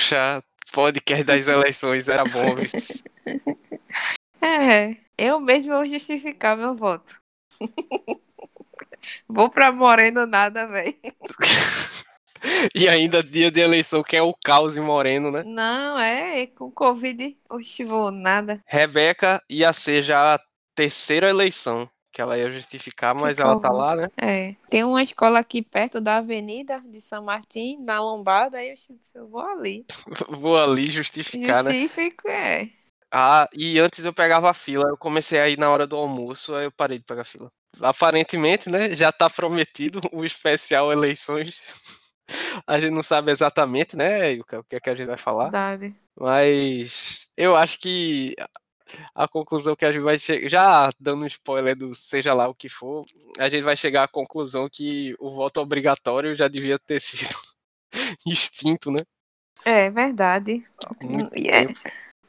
Poxa, podcast das eleições era bom. É, eu mesmo vou justificar meu voto. vou pra Moreno nada, velho. E ainda dia de eleição, que é o caos em Moreno, né? Não, é, com Covid, oxe, vou nada. Rebeca ia ser já a terceira eleição que ela ia justificar, mas Que ela tá lá, né? É. Tem uma escola aqui perto da avenida de São Martim, na Lombada, aí eu disse, eu vou ali. Vou ali justificar, né? Justifico, é. Ah, e antes eu pegava a fila, eu comecei a ir na hora do almoço, aí eu parei de pegar fila. Aparentemente, né, já tá prometido o especial eleições. A gente não sabe exatamente, né, Yuka, o que é que a gente vai falar, Verdade. mas eu acho que a conclusão que a gente vai chegar, já dando um spoiler do seja lá o que for, a gente vai chegar à conclusão que o voto obrigatório já devia ter sido extinto, né? É verdade. é-.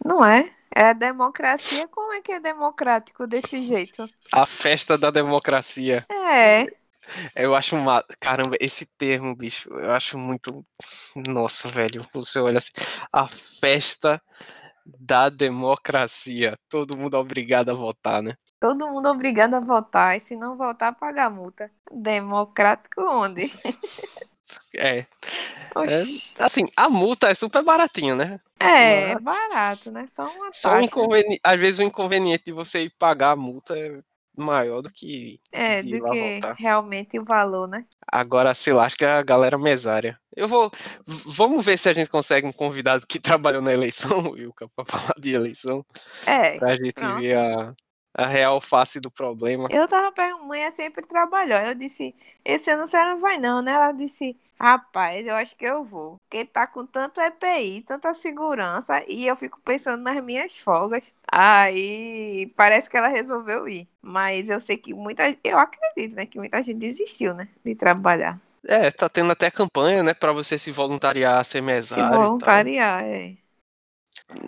Não é? É democracia, como é que é democrático desse jeito? A festa da democracia. É, Eu acho uma. Caramba, esse termo, bicho, eu acho muito. Nossa, velho. Você olha assim. A festa da democracia. Todo mundo é obrigado a votar, né? todo mundo obrigado a votar, e se não votar, paga multa. Democrático onde? É. Oxi. Assim, a multa é super baratinha, né? É, Mas- barato, né? Só uma Só taxa. inconveni... Às vezes o inconveniente de você ir pagar a multa é maior do que. É, do que votar. realmente o valor, né? Agora se lasca a galera mesária. Eu vou. Vamos ver se a gente consegue um convidado que trabalhou na eleição, Wilka, pra falar de eleição. É. Pra gente pronto. ver a, a real face do problema. Eu tava perguntando, mãe sempre trabalhou. Eu disse, esse ano você não vai não, né? Ela disse, rapaz, eu acho que eu vou. Porque tá com tanto EPI, tanta segurança, e eu fico pensando nas minhas folgas. Aí parece que ela resolveu ir. Mas eu sei que muita eu acredito, né? Que muita gente desistiu, né? De trabalhar. É, tá tendo até campanha, né, pra você se voluntariar ser Se mesário. e tal. voluntariar, é.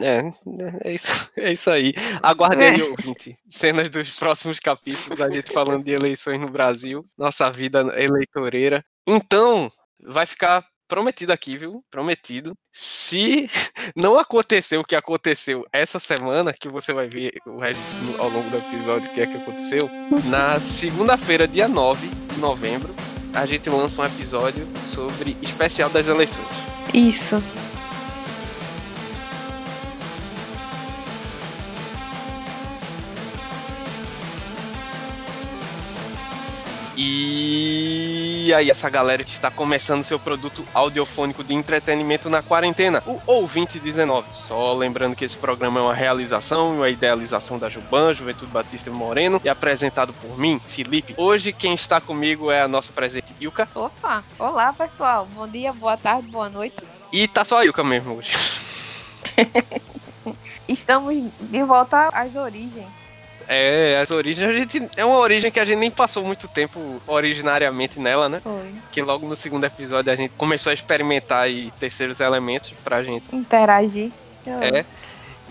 É, é isso, é isso aí. Aguarde aí, É. ouvinte. Cenas dos próximos capítulos, a gente falando de eleições no Brasil, nossa vida eleitoreira. Então, vai ficar prometido aqui, viu? Prometido. Se não acontecer o que aconteceu essa semana, que você vai ver o resto ao longo do episódio o que é que aconteceu, na segunda-feira, dia 9 de novembro, a gente lança um episódio sobre especial das eleições. Isso. E aí, essa galera que está começando seu produto audiofônico de entretenimento na quarentena, o Ouvinte 19. Só lembrando que esse programa é uma realização e uma idealização da Juban, Juventude Batista Moreno, e apresentado por mim, Felipe. Hoje, quem está comigo é a nossa presente Ilka. Opa! Olá, pessoal. Bom dia, boa tarde, boa noite. E tá só a Ilka mesmo hoje. Estamos de volta às origens. É, as origens, a gente. É uma origem que a gente nem passou muito tempo originariamente nela, né? Foi. Que logo no segundo episódio a gente começou a experimentar aí terceiros elementos pra gente. Interagir. É.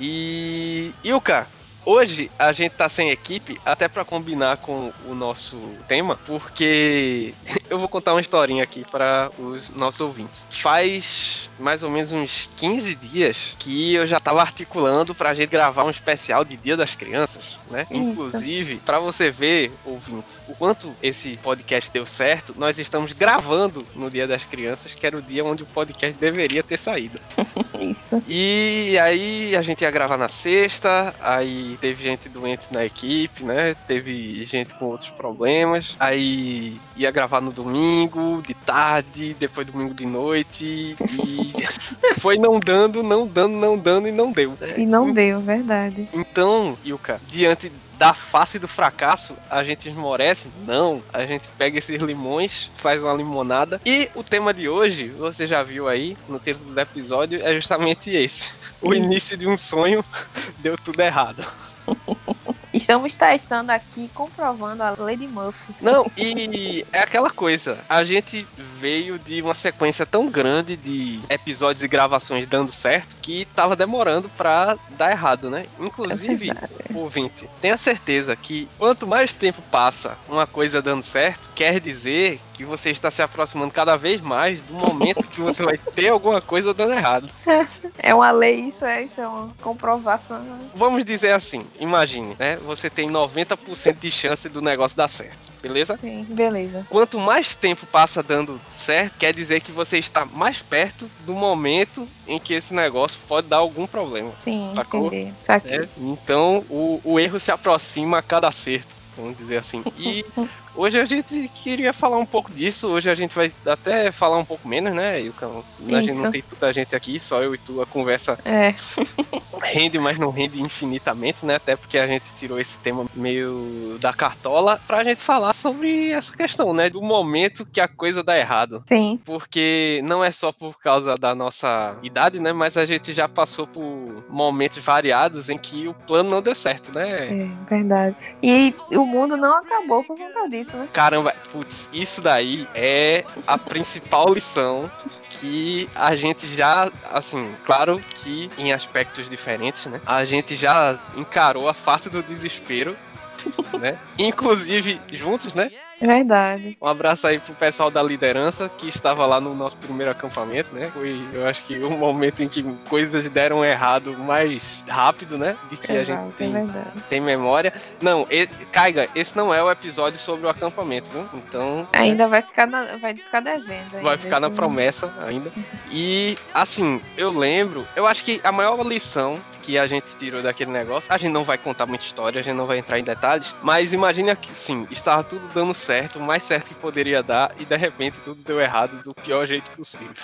E. Ilka, hoje a gente tá sem equipe, até pra combinar com o nosso tema, porque eu vou contar uma historinha aqui para os nossos ouvintes. Faz mais ou menos uns 15 dias que eu já tava articulando pra gente gravar um especial de Dia das Crianças, né? Isso. Inclusive, pra você ver, ouvinte, o quanto esse podcast deu certo, nós estamos gravando no Dia das Crianças, que era o dia onde o podcast deveria ter saído. Isso. E aí a gente ia gravar na sexta, aí teve gente doente na equipe, né? Teve gente com outros problemas. Aí ia gravar no domingo, de tarde, depois domingo de noite. E foi não dando, não dando, não dando e não deu. E não deu, verdade. Então, Yuka, diante da face do fracasso, a gente esmorece? Não. A gente pega esses limões, faz uma limonada. E o tema de hoje, você já viu aí no título do episódio, é justamente esse. O início de um sonho deu tudo errado. Estamos testando aqui, comprovando a Lady Murphy. Não, e é aquela coisa. A gente veio de uma sequência tão grande de episódios e gravações dando certo que tava demorando pra dar errado, né? Inclusive, É ouvinte, tenha certeza que quanto mais tempo passa uma coisa dando certo, quer dizer que você está se aproximando cada vez mais do momento que você vai ter alguma coisa dando errado. É uma lei, isso é, isso é uma comprovação. Vamos dizer assim, imagine, né? Você tem 90% de chance do negócio dar certo, beleza? Sim, beleza. Quanto mais tempo passa dando certo, quer dizer que você está mais perto do momento em que esse negócio pode dar algum problema. Sim, Sacou? entendi. Saquei. né? Então o, o erro se aproxima a cada acerto, vamos dizer assim. E hoje a gente queria falar um pouco disso. Hoje a gente vai até falar um pouco menos, né, Ilka? A gente não tem tanta gente aqui, só eu e tu. A conversa É, rende, mas não rende infinitamente, né? Até porque a gente tirou esse tema meio da cartola pra gente falar sobre essa questão, né? Do momento que a coisa dá errado. sim. Porque não é só por causa da nossa idade, né? Mas a gente já passou por momentos variados em que o plano não deu certo, né? É, verdade. E o mundo não acabou por conta disso, né? Caramba, putz, isso daí é a principal lição que a gente já, assim, claro que em aspectos diferentes, né? A gente já encarou a face do desespero, né? Inclusive juntos, né? É verdade. Um abraço aí pro pessoal da liderança que estava lá no nosso primeiro acampamento, né? Foi, eu acho que o momento em que coisas deram errado mais rápido, né? De que a Exato, gente é tem, verdade. tem memória. Não, e, Caiga, esse não é o episódio sobre o acampamento, viu? Então. Ainda vai ficar, na, vai ficar devendo. Vai ainda ficar na esse- promessa ainda. E, assim, eu lembro, eu acho que a maior lição que a gente tirou daquele negócio, a gente não vai contar muita história, a gente não vai entrar em detalhes, mas imagina que, sim, estava tudo dando certo, o mais certo que poderia dar, e de repente tudo deu errado do pior jeito possível.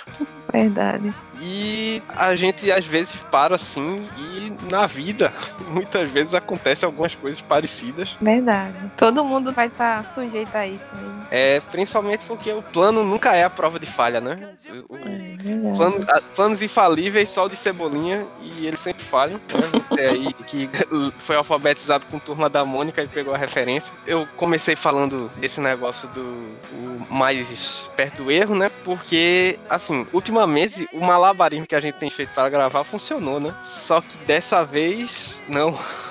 Verdade. E a gente às vezes para assim, e na vida, muitas vezes acontece algumas coisas parecidas. Verdade. Todo mundo vai estar sujeito a isso mesmo. É, principalmente porque o plano nunca é a prova de falha, né? O- o- É. Plano- planos infalíveis, só de cebolinha, e eles sempre falham. Né? Você aí que foi alfabetizado com turma da Mônica e pegou a referência. Eu comecei falando desse negócio do mais perto do erro, né? Porque, assim, ultimamente o malabarismo que a gente tem feito para gravar funcionou, né? Só que dessa vez, não.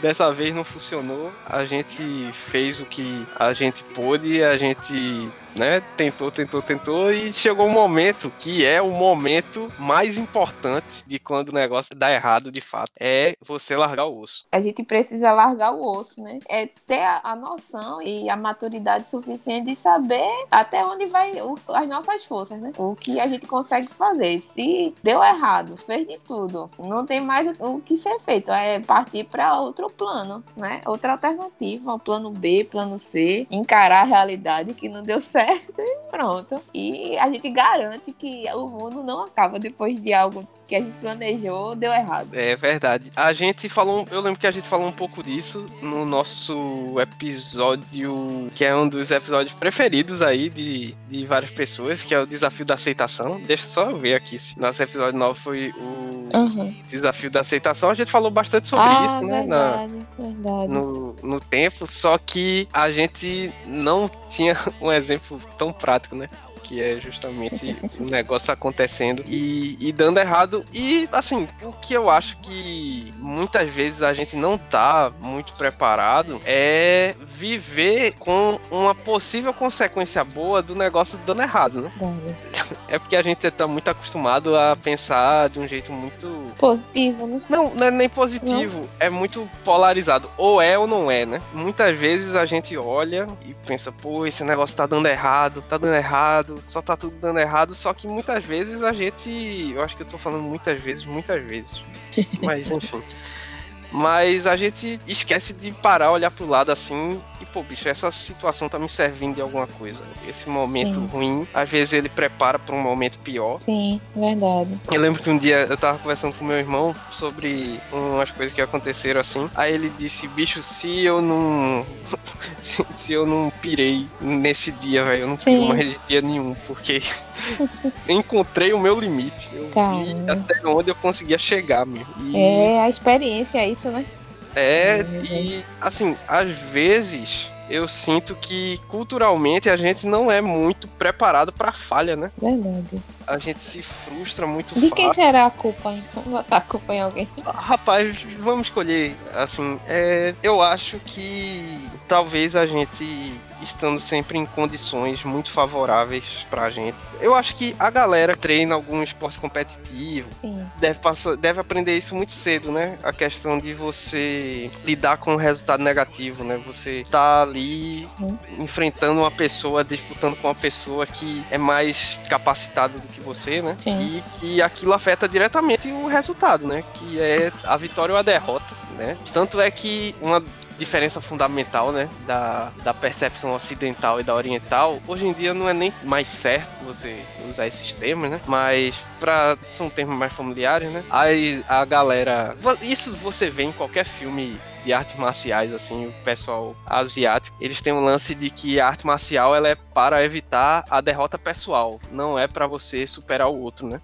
Dessa vez não funcionou. A gente fez o que a gente pôde, a gente né? Tentou, tentou, tentou e chegou um momento que é o momento mais importante de quando o negócio dá errado de fato. É você largar o osso. A gente precisa largar o osso, né? É ter a, noção e a maturidade suficiente de saber até onde vai o- as nossas forças, né? O que a gente consegue fazer. Se deu errado, fez de tudo, não tem mais o que ser feito. É partir para outro plano, né? Outra alternativa, plano B, plano C, encarar a realidade que não deu certo e pronto. E a gente garante que o mundo não acaba depois de algo que a gente planejou deu errado. É verdade. A gente falou, eu lembro que a gente falou um pouco disso no nosso episódio, que é um dos episódios preferidos aí de, de várias pessoas, que é o desafio da aceitação. Deixa só eu ver aqui. se Nosso episódio 9 foi o Uhum. desafio da aceitação. A gente falou bastante sobre ah, isso, né? na- verdade, verdade. no, no tempo, só que a gente não tinha um exemplo tão prático, né? Que é justamente o negócio acontecendo e, e dando errado. E, assim, o que eu acho que muitas vezes a gente não tá muito preparado é viver com uma possível consequência boa do negócio dando errado, né? É porque a gente tá muito acostumado a pensar de um jeito muito Positivo, né? não, não é nem positivo, é muito polarizado. Ou é ou não é, né? Muitas vezes a gente olha e pensa, pô, esse negócio tá dando errado, tá dando errado, só tá tudo dando errado. Só que muitas vezes a gente. Eu acho que eu tô falando muitas vezes, muitas vezes. Mas enfim. Mas a gente esquece de parar, olhar pro lado assim e, pô, bicho, essa situação tá me servindo de alguma coisa. Esse momento Sim. ruim, às vezes ele prepara pra um momento pior. Sim, verdade. Eu lembro que um dia eu tava conversando com meu irmão sobre umas coisas que aconteceram assim. Aí ele disse, bicho, se eu não. se, se eu não pirei nesse dia, velho, eu não piro Sim. mais de dia nenhum, porque encontrei o meu limite. Eu vi Caramba. até onde eu conseguia chegar, meu. E É a experiência, é isso, né? É, e assim, às vezes eu sinto que culturalmente a gente não é muito preparado pra falha, né? Verdade. A gente se frustra muito De fácil. quem será a culpa? Vamos botar a culpa em alguém. Rapaz, vamos escolher. Assim, é, eu acho que talvez a gente estando sempre em condições muito favoráveis pra gente. Eu acho que a galera que treina algum esporte competitivo Sim. deve, passar, deve aprender isso muito cedo, né? A questão de você lidar com o resultado negativo, né? Você tá ali Uhum. enfrentando uma pessoa, disputando com uma pessoa que é mais capacitada do que você, né? Sim. E que aquilo afeta diretamente o resultado, né? Que é a vitória ou a derrota, né? Tanto é que uma diferença fundamental, né, da, da percepção ocidental e da oriental, hoje em dia não é nem mais certo você usar esses termos, né, mas para são termos mais familiares, né, aí a galera, isso você vê em qualquer filme de artes marciais, assim, o pessoal asiático, eles têm um lance de que a arte marcial ela é para evitar a derrota pessoal, não é para você superar o outro, né?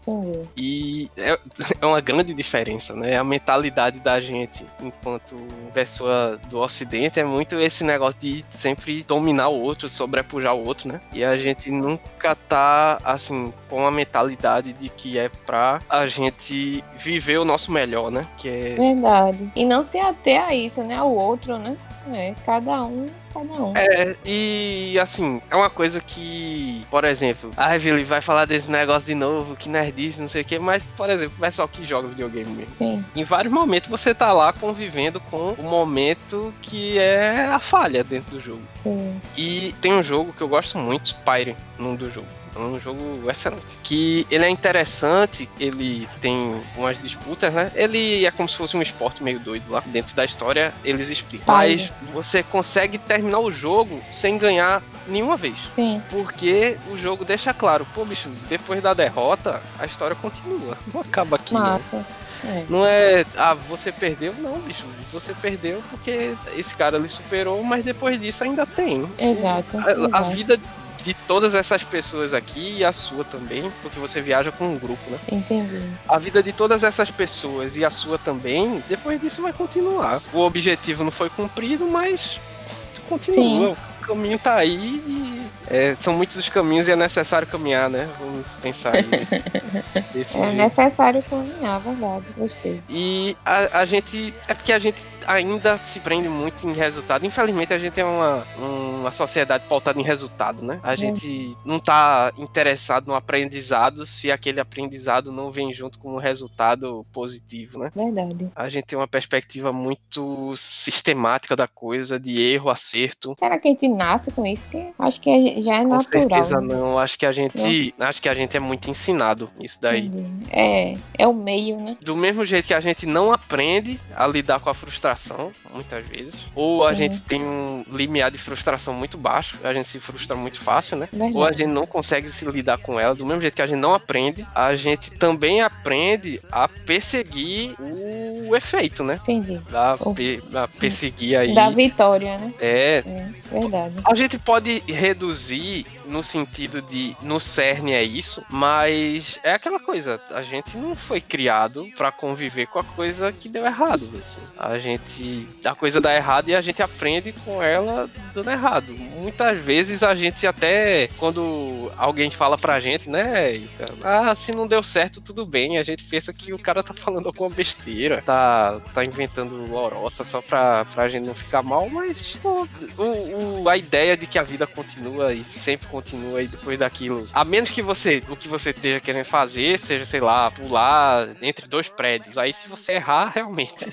E é, é uma grande diferença, né? A mentalidade da gente, enquanto pessoa do Ocidente, é muito esse negócio de sempre dominar o outro, sobrepujar o outro, né? E a gente nunca tá, assim, com a mentalidade de que é pra a gente viver o nosso melhor, né? Que é Verdade. E não se ater a isso, né? Ao outro, né? É, cada um, cada um. É, e assim, é uma coisa que, por exemplo, a Evelyn vai falar desse negócio de novo, que nerdice, não sei o que, mas, por exemplo, o pessoal que joga videogame mesmo. Sim. Em vários momentos você tá lá convivendo com o momento que é a falha dentro do jogo. Sim. E tem um jogo que eu gosto muito, Pyre, num do jogo. É um jogo excelente. Que ele é interessante, ele tem umas disputas, né? Ele é como se fosse um esporte meio doido lá. Dentro da história, eles explicam. Mas você consegue terminar o jogo sem ganhar nenhuma vez. Sim. Porque o jogo deixa claro, pô, bicho, depois da derrota, a história continua. Não acaba aqui, não. Massa. É. Não é, ah, você perdeu? Não, bicho. Você perdeu porque esse cara ele superou, mas depois disso ainda tem. Exato. A, a exato. vida de todas essas pessoas aqui e a sua também, porque você viaja com um grupo, né? Entendi. A vida de todas essas pessoas e a sua também, depois disso vai continuar. O objetivo não foi cumprido, mas continua. O caminho tá aí e é, são muitos os caminhos e é necessário caminhar, né? Vamos pensar nisso. É jeito. necessário caminhar, verdade. Gostei. E a, a gente. É porque a gente ainda se prende muito em resultado. Infelizmente, a gente é uma, uma sociedade pautada em resultado, né? A gente não tá interessado no aprendizado se aquele aprendizado não vem junto com um resultado positivo, né? Verdade. A gente tem uma perspectiva muito sistemática da coisa, de erro, acerto. Será que a gente nasce com isso? Que acho que é- já é Com natural. certeza né? não. Acho que a gente. Acho que a gente é muito ensinado isso daí. É, é o meio, né? Do mesmo jeito que a gente não aprende a lidar com a frustração, muitas vezes, ou a Sim. gente tem um limiar de frustração muito baixo, a gente se frustra muito fácil, né? Verdade. Ou a gente não consegue se lidar com ela, do mesmo jeito que a gente não aprende, a gente também aprende a perseguir o efeito, né? Entendi. Da, Oh. pe- da perseguir aí. Da vitória, né? É, É, verdade. a gente pode reduzir no sentido de no cerne é isso, mas é aquela coisa, a gente não foi criado pra conviver com a coisa que deu errado, assim. A gente a coisa dá errado e a gente aprende com ela dando errado. Muitas vezes a gente até quando alguém fala pra gente, né, Eita, ah, se não deu certo, tudo bem, a gente pensa que o cara tá falando alguma besteira, tá tá inventando lorota só pra, pra gente não ficar mal, mas pô, o, o- a ideia de que a vida continua e sempre e depois daquilo, a menos que você, o que você esteja querendo fazer, seja, sei lá, pular entre dois prédios, aí se você errar, realmente,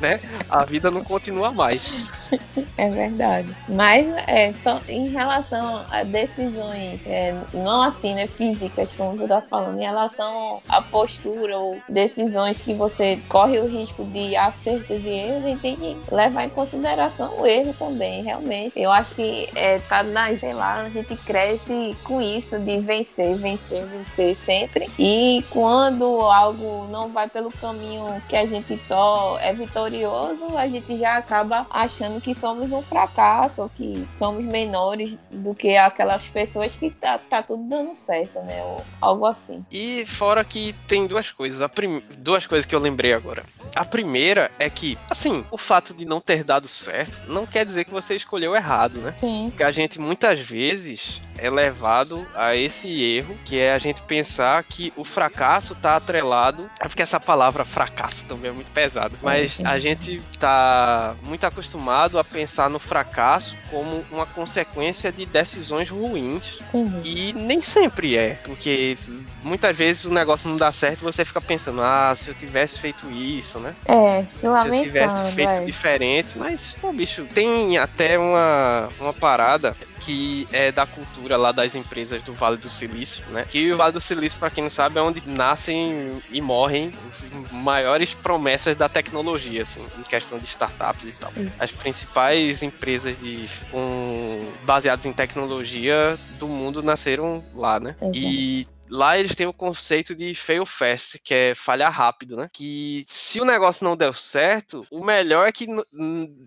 né, a vida não continua mais. É verdade. Mas é, então, em relação a decisões, é, não assim, né, físicas, como tu tá falando, em relação à postura ou decisões que você corre o risco de acertos e erros, a gente tem que levar em consideração o erro também, realmente. Eu acho que é, tá na, sei lá, gente cresce com isso de vencer, vencer, vencer sempre. E quando algo não vai pelo caminho que a gente só é vitorioso a gente já acaba achando que somos um fracasso, que somos menores do que aquelas pessoas que tá, tá tudo dando certo, né? Ou algo assim. E fora que tem duas coisas. A prim... Duas coisas que eu lembrei agora. A primeira é que, assim, o fato de não ter dado certo não quer dizer que você escolheu errado, né? Sim. Porque a gente muitas vezes é levado a esse erro, que é a gente pensar que o fracasso tá atrelado. É porque essa palavra fracasso também é muito pesada. Mas a gente tá muito acostumado a pensar no fracasso como uma consequência de decisões ruins. Entendi. E nem sempre é, porque muitas vezes o negócio não dá certo e você fica pensando, ah, se eu tivesse feito isso, né? É, se Se eu tivesse lamentando. feito é. diferente, mas, pô, bicho, tem até uma, uma parada que é da cultura lá das empresas do Vale do Silício, né? Que o Vale do Silício, pra quem não sabe, é onde nascem e morrem as maiores promessas da tecnologia, assim, em questão de startups e tal. Isso. As principais empresas de, com, baseadas em tecnologia do mundo nasceram lá, né? Exato. E Lá eles têm o conceito de fail fast, que é falhar rápido, né? Que se o negócio não deu certo, o melhor é que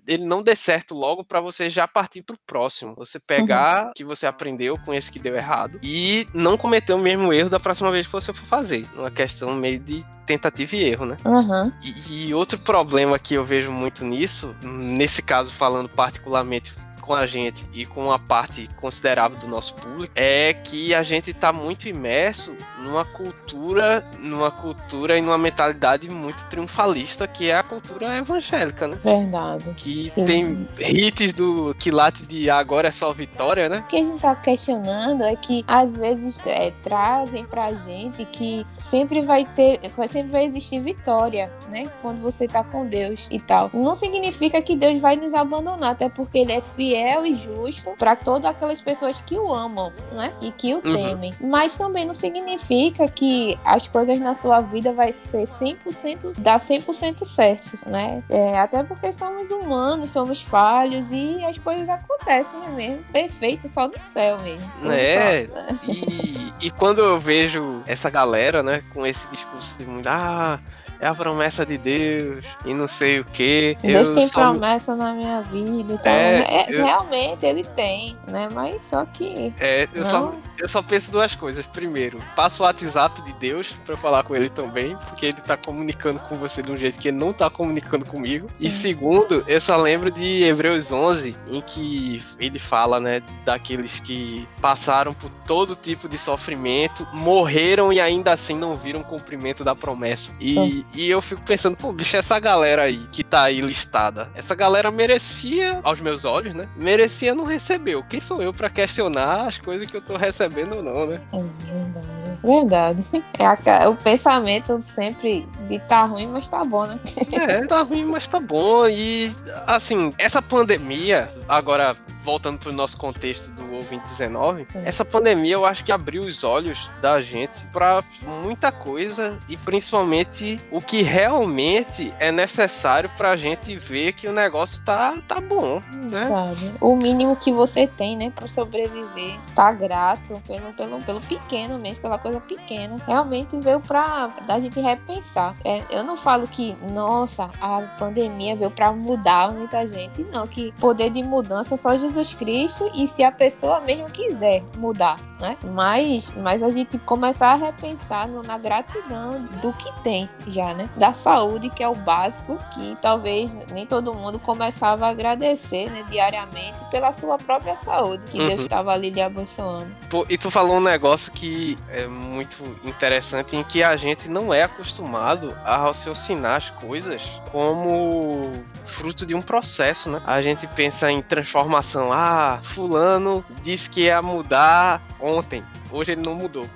ele não dê certo logo pra você já partir pro próximo. Você pegar o que você aprendeu com esse que deu errado e não cometer o mesmo erro da próxima vez que você for fazer. Uma questão meio de tentativa e erro, né? Aham. E, e outro problema que eu vejo muito nisso, nesse caso falando particularmente com a gente e com a parte considerável do nosso público, é que a gente está muito imerso numa cultura, numa cultura e numa mentalidade muito triunfalista, que é a cultura evangélica, né? Verdade. Que Sim. tem hits do quilate de agora é só vitória, né? O que a gente tá questionando é que às vezes é, trazem pra gente que sempre vai ter, vai- sempre vai existir vitória, né? Quando você tá com Deus e tal. Não significa que Deus vai nos abandonar, até porque ele é fiel e justo pra todas aquelas pessoas que o amam, né? E que o temem. Mas também não significa que as coisas na sua vida vai ser 100% dar 100% certo, né? É, até porque somos humanos, somos falhos e as coisas acontecem, né mesmo? Perfeito só no céu mesmo. É. só- E, e quando eu vejo essa galera, né, com esse discurso de ah, é a promessa de Deus e não sei o que. Deus tem promessa na minha vida e tal. É, É, eu- Realmente ele tem, né? Mas só que. É, eu só, eu só penso duas coisas. Primeiro, passa o WhatsApp de Deus pra eu falar com ele também, porque ele tá comunicando com você de um jeito que ele não tá comunicando comigo. E segundo, eu só lembro de Hebreus 11, em que ele fala, né, daqueles que passaram por todo tipo de sofrimento, morreram e ainda assim não viram o cumprimento da promessa. E, Sim. E eu fico pensando, pô, bicho, essa galera aí que tá aí listada, essa galera merecia, aos meus olhos, né, merecia não recebeu. Quem sou eu pra questionar as coisas que eu tô recebendo ou não, né? É verdade. Verdade. É a- o pensamento sempre de tá ruim, mas tá bom, né? É, tá ruim, mas tá bom. E, assim, essa pandemia, agora voltando pro nosso contexto do ouvinte 19, Sim. essa pandemia eu acho que abriu os olhos da gente pra muita coisa e principalmente o que realmente é necessário pra gente ver que o negócio tá, tá bom, né? Sabe? O mínimo que você tem, né, pra sobreviver. Tá grato pelo, pelo, pelo pequeno mesmo, pela coisa pequena. Realmente veio pra da gente repensar. É, eu não falo que, nossa, a pandemia veio pra mudar muita gente. Não, que poder de mudança é só Jesus Cristo e se a pessoa mesmo quiser mudar, né? Mas, mas a gente começar a repensar no- na gratidão do que tem já, né? Da saúde, que é o básico, que talvez nem todo mundo começava a agradecer, né, diariamente pela sua própria saúde, que Uhum. Deus estava ali lhe abençoando. E tu falou um negócio que é muito interessante, em que a gente não é acostumado a raciocinar as coisas como fruto de um processo, né? A gente pensa em transformação. Ah, fulano disse que ia mudar ontem. Hoje ele não mudou.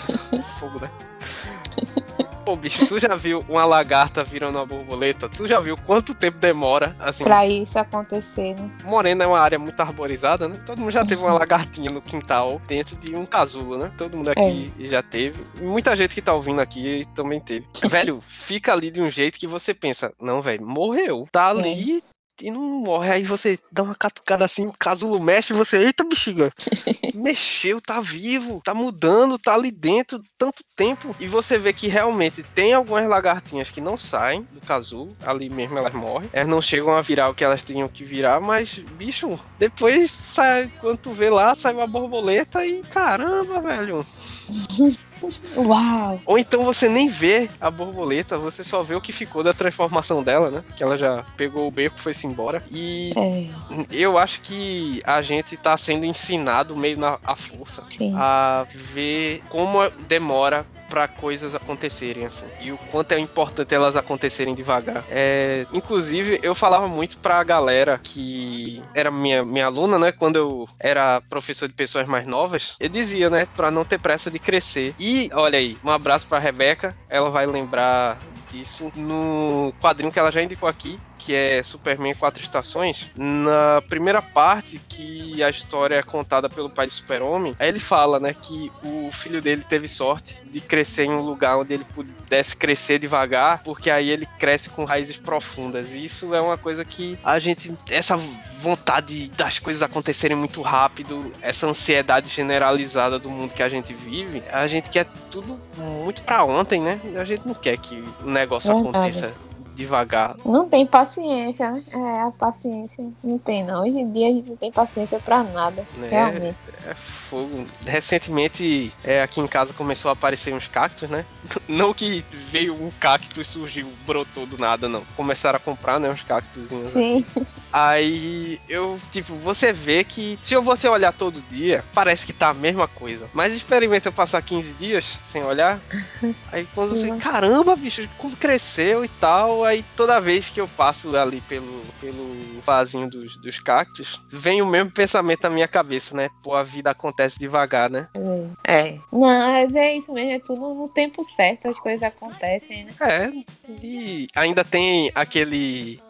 Fogo, né? Pô, bicho, tu já viu uma lagarta virando uma borboleta? Tu já viu quanto tempo demora? Assim, Pra isso acontecer, né? Morena é uma área muito arborizada, né? Todo mundo já teve uma lagartinha no quintal dentro de um casulo, né? Todo mundo aqui já teve. Muita gente que tá ouvindo aqui também teve. Velho, fica ali de um jeito que você pensa, não, velho, morreu. Tá ali, e não morre. Aí você dá uma catucada assim, o casulo mexe, você, eita bexiga, mexeu, tá vivo, tá mudando, tá ali dentro tanto tempo. E você vê que realmente tem algumas lagartinhas que não saem do casulo, ali mesmo elas morrem. Elas não chegam a virar o que elas tinham que virar, mas, bicho, depois sai, quando tu vê lá, sai uma borboleta e caramba, velho. Uau! Ou então você nem vê a borboleta, você só vê o que ficou da transformação dela, né? Que ela já pegou o beco, foi-se embora. E É, eu acho que a gente tá sendo ensinado meio na à força sim. a ver como demora para coisas acontecerem assim. E o quanto é importante elas acontecerem devagar. É, inclusive eu falava muito pra galera que era minha minha aluna, né, quando eu era professor de pessoas mais novas, eu dizia, né, para não ter pressa de crescer. E olha aí, um abraço pra Rebeca, ela vai lembrar disso no quadrinho que ela já indicou aqui, que é Superman Quatro Estações, na primeira parte que a história é contada pelo pai de Super-Homem, aí ele fala, né, que o filho dele teve sorte de crescer em um lugar onde ele pudesse crescer devagar, porque aí ele cresce com raízes profundas. E isso é uma coisa que a gente essa vontade das coisas acontecerem muito rápido, essa ansiedade generalizada do mundo que a gente vive, a gente quer tudo muito pra ontem, né? A gente não quer que o negócio Verdade. aconteça devagar. Não tem paciência, né? É, a paciência não tem, não. Hoje em dia a gente não tem paciência pra nada, né? realmente. É fogo. Recentemente, é, aqui em casa começou a aparecer uns cactos, né? Não que veio um cacto e surgiu, brotou do nada, não. Começaram a comprar, né, uns cactozinhos. Sim, Aí eu, tipo, você vê que se você olhar todo dia, parece que tá a mesma coisa. Mas experimenta eu passar 15 dias sem olhar. Aí quando você, caramba, bicho, como cresceu e tal. Aí toda vez que eu passo ali pelo, pelo vasinho dos, dos cactos, vem o mesmo pensamento na minha cabeça, né? Pô, a vida acontece devagar, né? é. Não, mas é isso mesmo, é tudo no tempo certo, as coisas acontecem, né? É, e ainda tem aquele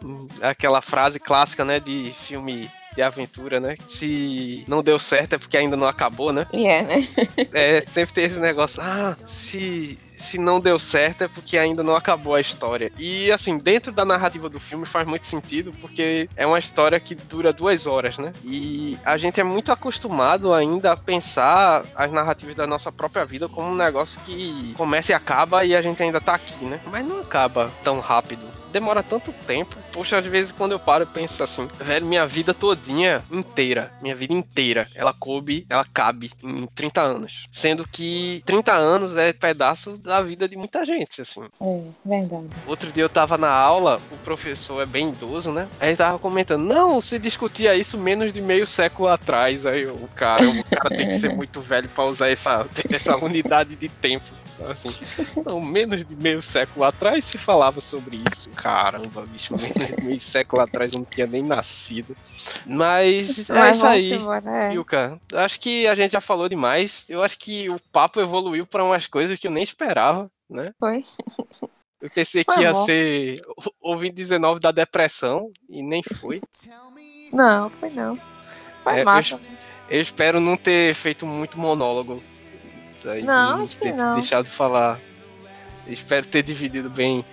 aquela frase clássica, né, de filme de aventura, né? Se não deu certo é porque ainda não acabou, né? E é, né? É, sempre tem esse negócio, ah, se se não deu certo é porque ainda não acabou a história. E assim, dentro da narrativa do filme faz muito sentido, porque é uma história que dura duas horas, né? E a gente é muito acostumado ainda a pensar as narrativas da nossa própria vida como um negócio que começa e acaba e a gente ainda tá aqui, né? Mas não acaba tão rápido. Demora tanto tempo. Poxa, às vezes quando eu paro, eu penso assim, velho, minha vida todinha inteira, minha vida inteira, ela coube, ela cabe em 30 anos. Sendo que 30 anos é pedaço da vida de muita gente, assim. É, verdade. Outro dia eu tava na aula, o professor é bem idoso, né? Aí ele tava comentando, não, se discutia isso menos de meio século atrás. Aí o cara, o cara tem que ser muito velho pra usar essa, essa unidade de tempo. Assim, não, menos de meio século atrás se falava sobre isso. Caramba, bicho, menos de meio século atrás eu não tinha nem nascido. Mas é isso aí. embora, é. Yuka, acho que a gente já falou demais. Eu acho que o papo evoluiu pra umas coisas que eu nem esperava, né? Foi. Eu pensei que ia ser ouvindo 19 da depressão e nem foi. Não, foi não. Foi É, eu massa. Eu espero não ter feito muito monólogo. Isso aí, Não, acho ter não. deixado de falar. Espero ter dividido bem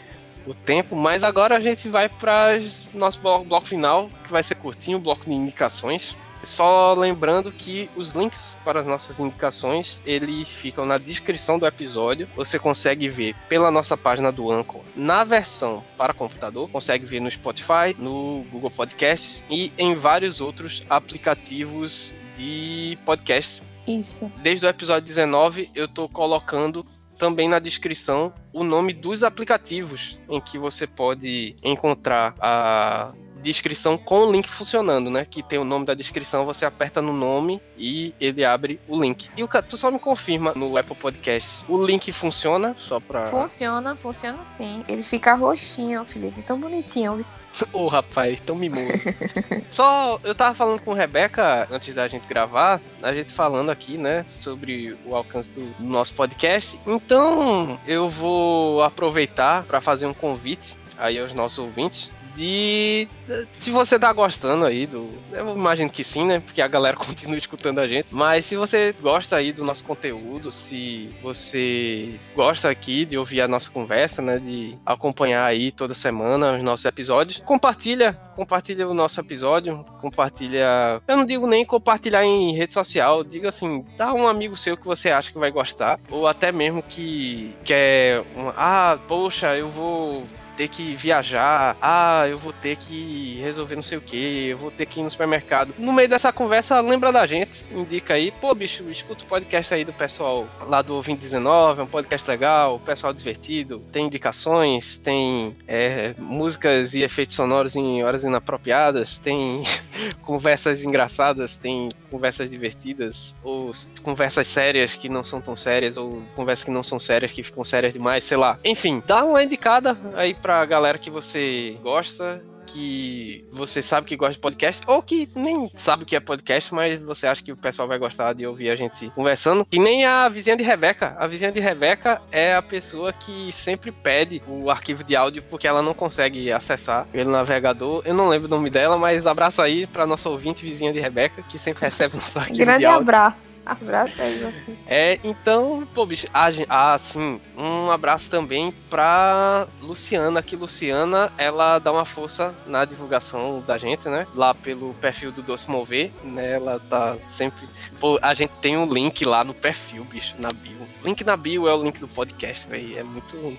o tempo, mas agora a gente vai para nosso bloco, bloco final, que vai ser curtinho, bloco de indicações. Só lembrando que os links para as nossas indicações, eles ficam na descrição do episódio. Você consegue ver pela nossa página do Anchor na versão para computador, consegue ver no Spotify, no Google Podcasts e em vários outros aplicativos de podcast. Isso. Desde o episódio 19, eu tô colocando também na descrição o nome dos aplicativos em que você pode encontrar a descrição com o link funcionando, né? Que tem o nome da descrição, você aperta no nome e ele abre o link. E o tu só me confirma no Apple Podcast. O link funciona só pra. Funciona, funciona sim. Ele fica roxinho, Felipe. Tão bonitinho. Ô, rapaz, tão mimoso. Só, eu tava falando com Rebeca antes da gente gravar, a gente falando aqui, né, sobre o alcance do nosso podcast. Então, eu vou aproveitar para fazer um convite aí aos nossos ouvintes de se você tá gostando aí do. Eu imagino que sim, né? Porque a galera continua escutando a gente. Mas se você gosta aí do nosso conteúdo, se você gosta aqui de ouvir a nossa conversa, né? De acompanhar aí toda semana os nossos episódios, compartilha, compartilha o nosso episódio, compartilha. Eu não digo nem compartilhar em rede social, diga assim, dá um amigo seu que você acha que vai gostar, ou até mesmo que quer uma, ah, poxa, eu vou ter que viajar, ah, eu vou ter que resolver não sei o que, eu vou ter que ir no supermercado. No meio dessa conversa, lembra da gente, indica aí, pô, bicho, escuta o podcast aí do pessoal lá do 2019, é um podcast legal, pessoal divertido, tem indicações, tem é, músicas e efeitos sonoros em horas inapropriadas, tem conversas engraçadas, tem conversas divertidas, ou conversas sérias que não são tão sérias, ou conversas que não são sérias que ficam sérias demais, sei lá. Enfim, dá uma indicada aí pra galera que você gosta que você sabe que gosta de podcast, ou que nem sabe o que é podcast, mas você acha que o pessoal vai gostar de ouvir a gente conversando. Que nem a vizinha de Rebeca. A vizinha de Rebeca é a pessoa que sempre pede o arquivo de áudio porque ela não consegue acessar pelo navegador. Eu não lembro o nome dela, mas abraço aí pra nossa ouvinte vizinha de Rebeca, que sempre recebe nosso arquivo Grande de áudio. abraço. Abraço aí você. É, então, pô, bicho, ah, ah, sim, um abraço também pra Luciana, que Luciana, ela dá uma força na divulgação da gente, né? Lá pelo perfil do Doce Mover, né? Ela tá sempre. Pô, a gente tem um link lá no perfil, bicho, na bio. Link na bio é o link do podcast, velho. É muito.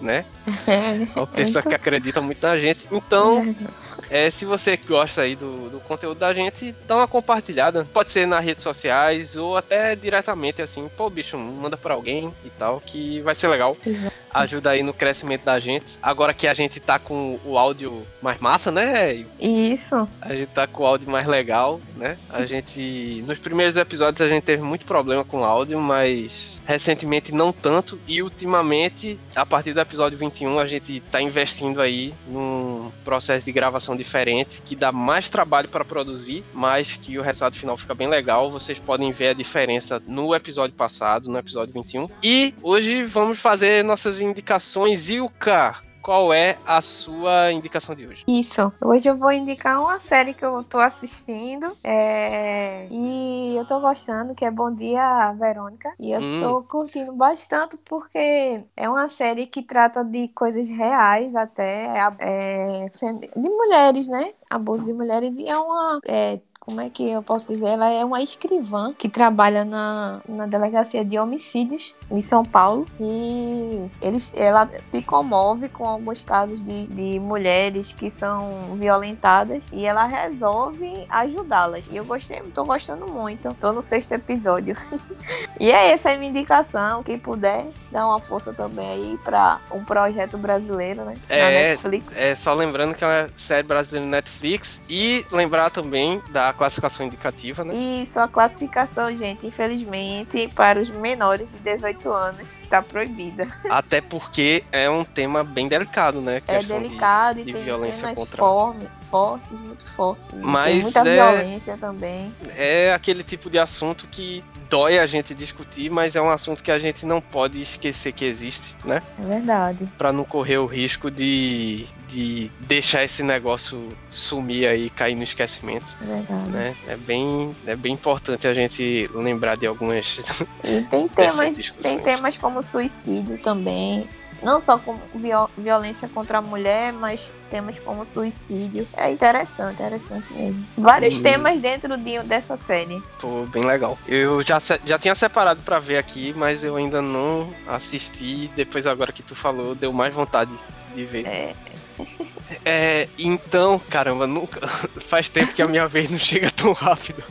Né? Uma pessoa que acredita muito na gente. Então, é, se você gosta aí do, do conteúdo da gente, dá uma compartilhada. Pode ser nas redes sociais ou até diretamente assim, pô, bicho, manda pra alguém e tal, que vai ser legal. Exato. Ajuda aí no crescimento da gente. Agora que a gente tá com o áudio mais massa, né? Isso. A gente tá com o áudio mais legal, né? A gente. Nos primeiros episódios a gente teve muito problema com o áudio, mas recentemente não tanto. E ultimamente, a partir do episódio 21, a gente tá investindo aí num processo de gravação diferente, que dá mais trabalho para produzir, mas que o resultado final fica bem legal. Vocês podem ver a diferença no episódio passado, no episódio 21. E hoje vamos fazer nossas indicações. Ilka, qual é a sua indicação de hoje? Isso. Hoje eu vou indicar uma série que eu tô assistindo. é, E eu tô gostando, que é Bom Dia, Verônica. E eu Hum. tô curtindo bastante porque é uma série que trata de coisas reais até, é, fem- de mulheres, né? Abuso de mulheres. E é uma. é, como é que eu posso dizer? Ela é uma escrivã que trabalha na, na delegacia de homicídios em São Paulo. E eles, ela se comove com alguns casos de, de mulheres que são violentadas e ela resolve ajudá-las. E eu gostei, tô gostando muito. Tô no sexto episódio. e é essa a minha indicação. Quem puder, dá uma força também aí pra um projeto brasileiro, né? Na É, Netflix. É só lembrando que é uma série brasileira no Netflix e lembrar também da classificação indicativa, né? E sua classificação, gente, infelizmente, para os menores de 18 anos, está proibida. Até porque é um tema bem delicado, né? É Questão de- delicado de e tem violência cenas contra- forme- fortes, muito fortes. Mas tem muita é- violência também. É aquele tipo de assunto que dói a gente discutir, mas é um assunto que a gente não pode esquecer que existe, né? É verdade. Pra não correr o risco de, de deixar esse negócio sumir aí, cair no esquecimento, É verdade. né? É bem, é bem importante a gente lembrar de algumas E tem temas, tem temas como suicídio também. Não só com viol- violência contra a mulher, mas temas como suicídio. É interessante, interessante mesmo. Vários Hum. temas dentro de, dessa série. Pô, bem legal. Eu já, já tinha separado pra ver aqui, mas eu ainda não assisti. Depois, agora que tu falou, deu mais vontade de ver. É. É, então, caramba, nunca. Faz tempo que a minha vez não chega tão rápido.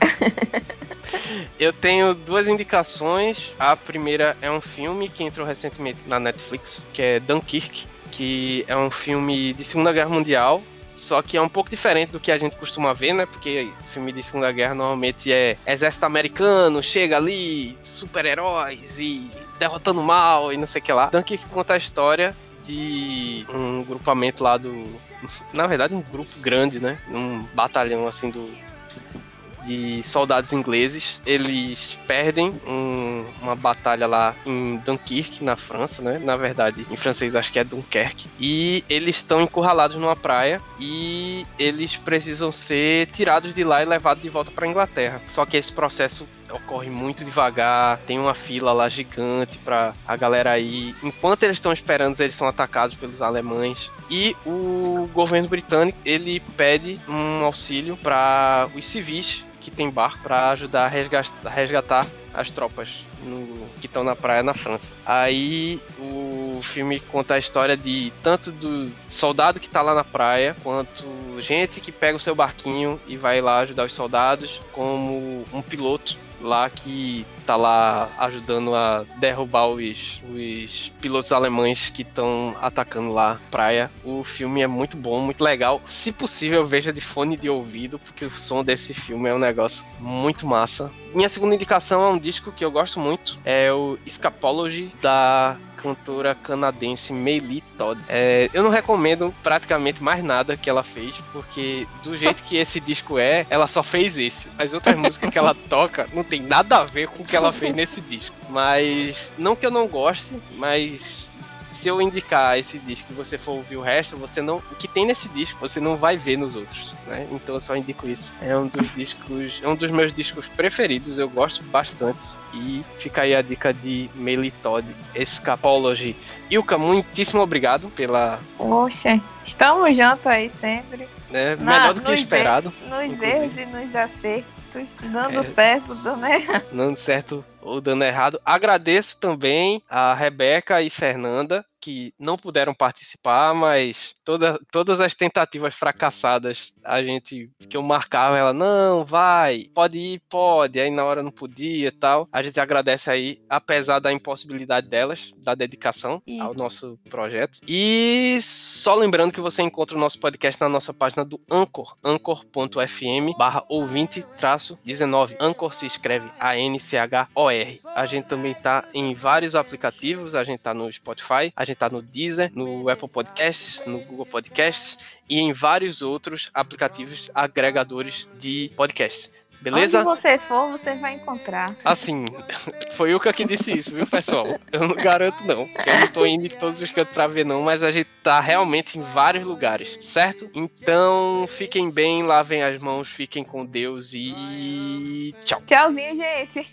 Eu tenho duas indicações. A primeira é um filme que entrou recentemente na Netflix, que é Dunkirk, que é um filme de Segunda Guerra Mundial. Só que é um pouco diferente do que a gente costuma ver, né? Porque filme de Segunda Guerra normalmente é exército americano, chega ali, super-heróis e derrotando mal e não sei o que lá. Dunkirk conta a história de um grupamento lá do. Na verdade, um grupo grande, né? Um batalhão assim do. De soldados ingleses. Eles perdem um, uma batalha lá em Dunkirk, na França, né? Na verdade, em francês acho que é Dunkerque. E eles estão encurralados numa praia e eles precisam ser tirados de lá e levados de volta para Inglaterra. Só que esse processo ocorre muito devagar, tem uma fila lá gigante para a galera aí. Enquanto eles estão esperando, eles são atacados pelos alemães. E o governo britânico, ele pede um auxílio para os civis que tem barco para ajudar a resgatar, resgatar as tropas no, que estão na praia na França. Aí o filme conta a história de tanto do soldado que está lá na praia, quanto gente que pega o seu barquinho e vai lá ajudar os soldados, como um piloto lá que tá lá ajudando a derrubar os, os pilotos alemães que estão atacando lá praia. O filme é muito bom, muito legal. Se possível, veja de fone de ouvido, porque o som desse filme é um negócio muito massa. Minha segunda indicação é um disco que eu gosto muito, é o Scapology da cantora canadense Meili Todd. É, eu não recomendo praticamente mais nada que ela fez, porque do jeito que esse disco é, ela só fez esse. As outras músicas que ela toca não tem nada a ver com o que ela fez nesse disco. Mas não que eu não goste, mas se eu indicar esse disco e você for ouvir o resto, você não. O que tem nesse disco, você não vai ver nos outros, né? Então eu só indico isso. É um dos discos. É um dos meus discos preferidos, eu gosto bastante. E fica aí a dica de Meili Todd, Escapology. Ilka, muitíssimo obrigado pela. Poxa, estamos juntos aí sempre. Né, melhor do que nos esperado. Nos inclusive. erros e nos acertos, dando É. certo, dando errado. dando certo ou dando errado. Agradeço também a Rebeca e Fernanda, que não puderam participar, mas toda, todas as tentativas fracassadas, a gente, que eu marcava, ela, não, vai, pode ir, pode, aí na hora não podia e tal. A gente agradece aí, apesar da impossibilidade delas, da dedicação ao Isso. nosso projeto. E só lembrando que você encontra o nosso podcast na nossa página do Anchor, anchor.fm barra ouvinte traço 19. Anchor se escreve A-N-C-H-O-R. A gente também tá em vários aplicativos, a gente tá no Spotify, a gente tá no Deezer, no Apple Podcasts, no Google Podcasts e em vários outros aplicativos agregadores de podcasts. Beleza? Onde você for, você vai encontrar. Assim, foi o que disse isso, viu, pessoal? Eu não garanto, não. Eu não tô indo em todos os cantos pra ver, não, mas a gente tá realmente em vários lugares, certo? Então, fiquem bem, lavem as mãos, fiquem com Deus e. Tchau. Tchauzinho, gente.